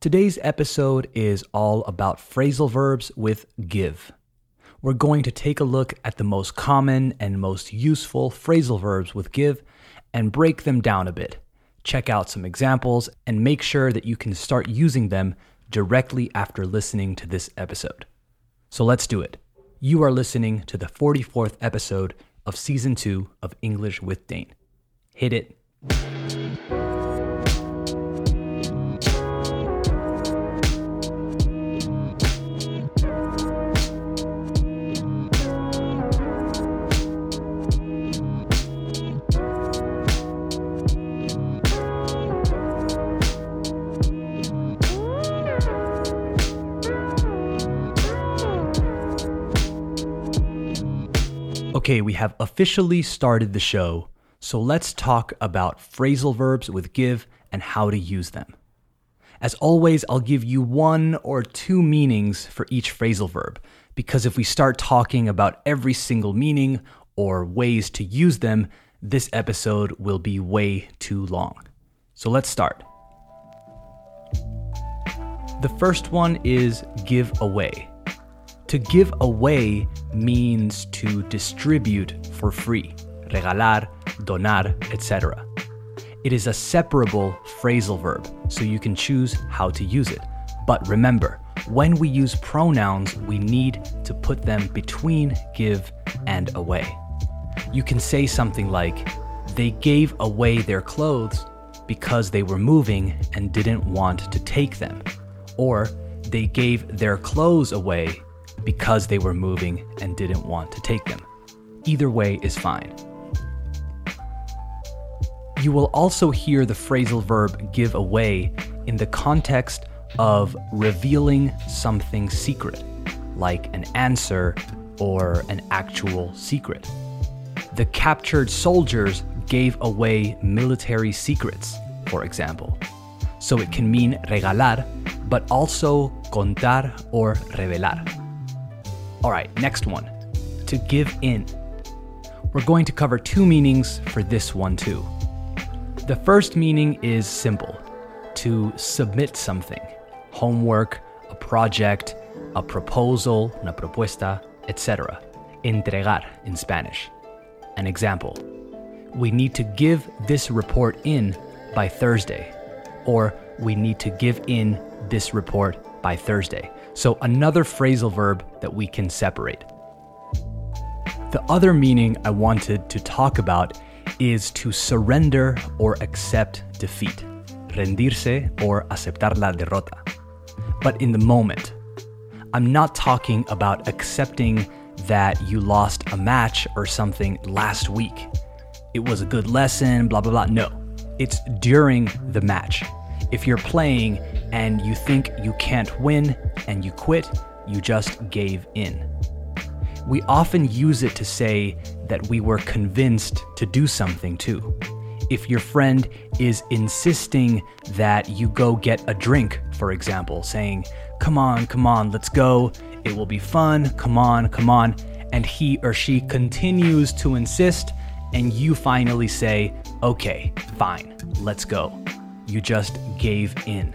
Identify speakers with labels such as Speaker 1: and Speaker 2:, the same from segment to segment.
Speaker 1: Today's episode is all about phrasal verbs with give. We're going to take a look at the most common and most useful phrasal verbs with give and break them down a bit. Check out some examples and make sure that you can start using them directly after listening to this episode. So let's do it. You are listening to the 44th episode of season 2 of English with Dane. Hit it. Okay, we have officially started the show, so let's talk about phrasal verbs with give and how to use them. As always, I'll give you one or two meanings for each phrasal verb, because if we start talking about every single meaning or ways to use them, this episode will be way too long. So let's start. The first one is give away. To give away means to distribute for free, regalar, donar, etc. It is a separable phrasal verb, so you can choose how to use it. But remember, when we use pronouns, we need to put them between give and away. You can say something like, They gave away their clothes because they were moving and didn't want to take them. Or, they gave their clothes away because they were moving and didn't want to take them. Either way is fine. You will also hear the phrasal verb give away in the context of revealing something secret, like an answer or an actual secret. The captured soldiers gave away military secrets, for example. So it can mean regalar, but also contar or revelar. All right, next one to give in. We're going to cover two meanings for this one too. The first meaning is simple to submit something, homework, a project, a proposal, una propuesta, etc. Entregar in Spanish. An example We need to give this report in by Thursday, or we need to give in this report by Thursday. So, another phrasal verb that we can separate. The other meaning I wanted to talk about is to surrender or accept defeat, rendirse or aceptar la derrota. But in the moment, I'm not talking about accepting that you lost a match or something last week. It was a good lesson, blah, blah, blah. No, it's during the match. If you're playing and you think you can't win and you quit, you just gave in. We often use it to say that we were convinced to do something too. If your friend is insisting that you go get a drink, for example, saying, Come on, come on, let's go, it will be fun, come on, come on, and he or she continues to insist, and you finally say, Okay, fine, let's go. You just gave in.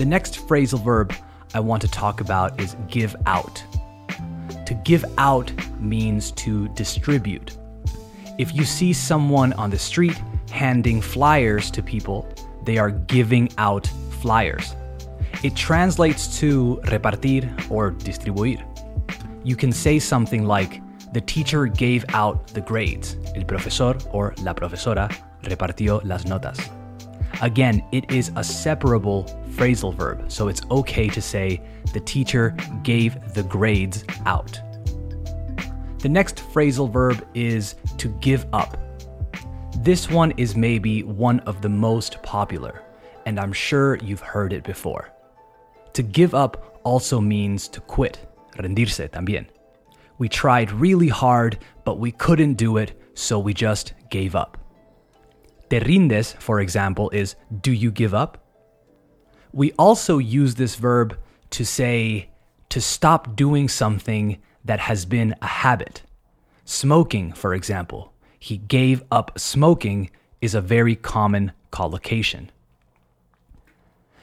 Speaker 1: The next phrasal verb I want to talk about is give out. To give out means to distribute. If you see someone on the street handing flyers to people, they are giving out flyers. It translates to repartir or distribuir. You can say something like, the teacher gave out the grades. El profesor or la profesora repartió las notas. Again, it is a separable phrasal verb, so it's okay to say the teacher gave the grades out. The next phrasal verb is to give up. This one is maybe one of the most popular, and I'm sure you've heard it before. To give up also means to quit, rendirse también. We tried really hard, but we couldn't do it, so we just gave up. Te rindes, for example, is do you give up? We also use this verb to say to stop doing something that has been a habit. Smoking, for example, he gave up smoking is a very common collocation.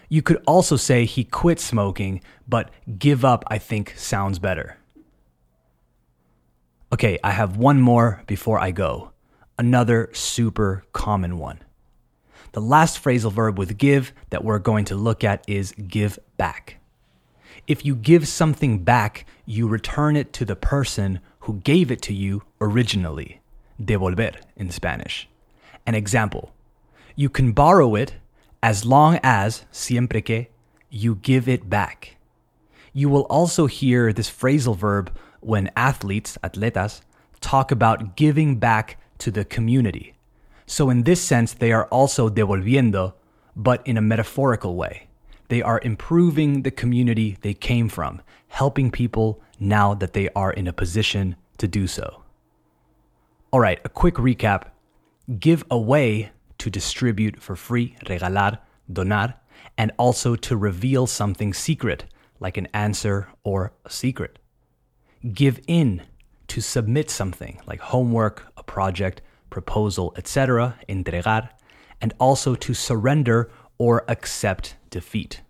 Speaker 1: You could also say he quit smoking, but give up, I think, sounds better. Okay, I have one more before I go. Another super common one. The last phrasal verb with give that we're going to look at is give back. If you give something back, you return it to the person who gave it to you originally. Devolver in Spanish. An example you can borrow it as long as, siempre que, you give it back. You will also hear this phrasal verb when athletes, atletas, talk about giving back to the community. So, in this sense, they are also devolviendo, but in a metaphorical way. They are improving the community they came from, helping people now that they are in a position to do so. All right, a quick recap. Give away to distribute for free, regalar, donar, and also to reveal something secret, like an answer or a secret. Give in to submit something, like homework, project, proposal, etc., entregar, and also to surrender or accept defeat.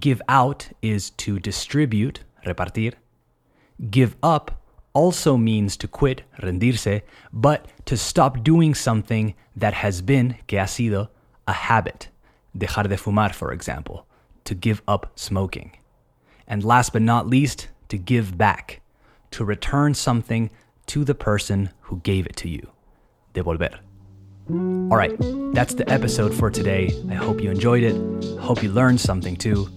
Speaker 1: Give out is to distribute, repartir. Give up also means to quit, rendirse, but to stop doing something that has been, que ha sido, a habit. Dejar de fumar, for example, to give up smoking. And last but not least, to give back, to return something to the person who gave it to you. Devolver. All right, that's the episode for today. I hope you enjoyed it. Hope you learned something too.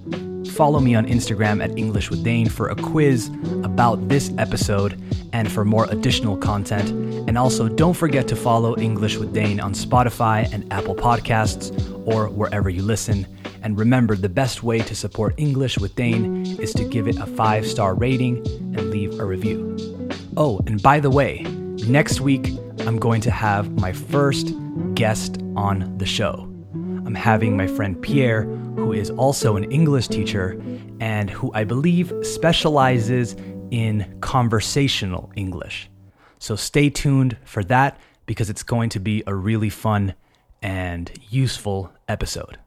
Speaker 1: Follow me on Instagram at English with Dane for a quiz about this episode and for more additional content. And also, don't forget to follow English with Dane on Spotify and Apple Podcasts or wherever you listen. And remember, the best way to support English with Dane is to give it a five star rating and leave a review. Oh, and by the way, next week I'm going to have my first guest on the show. I'm having my friend Pierre, who is also an English teacher and who I believe specializes in conversational English. So stay tuned for that because it's going to be a really fun and useful episode.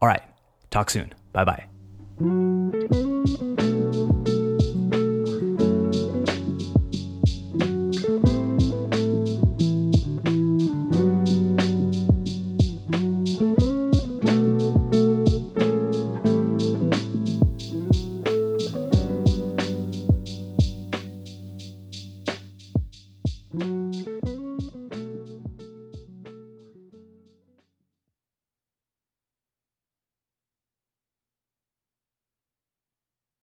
Speaker 1: All right, talk soon. Bye bye.